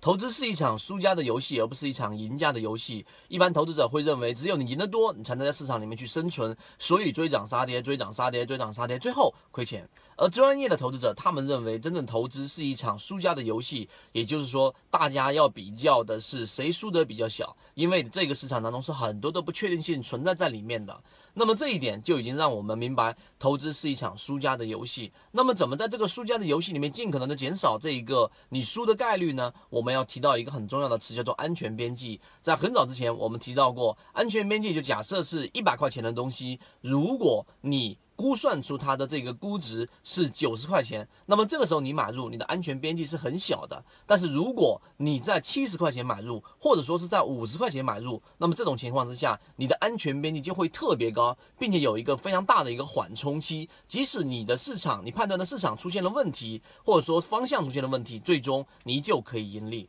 投资是一场输家的游戏，而不是一场赢家的游戏。一般投资者会认为，只有你赢得多，你才能在市场里面去生存，所以追涨杀跌，追涨杀跌，追涨杀跌，最后亏钱。而专业的投资者，他们认为，真正投资是一场输家的游戏，也就是说，大家要比较的是谁输得比较小，因为这个市场当中是很多的不确定性存在在里面的。那么这一点就已经让我们明白，投资是一场输家的游戏。那么怎么在这个输家的游戏里面，尽可能的减少这一个你输的概率呢？我们要提到一个很重要的词，叫做安全边际。在很早之前，我们提到过，安全边际就假设是一百块钱的东西，如果你估算出它的这个估值是九十块钱，那么这个时候你买入，你的安全边际是很小的。但是如果你在七十块钱买入，或者说是在五十块钱买入，那么这种情况之下，你的安全边际就会特别高，并且有一个非常大的一个缓冲期。即使你的市场，你判断的市场出现了问题，或者说方向出现了问题，最终你就可以盈利。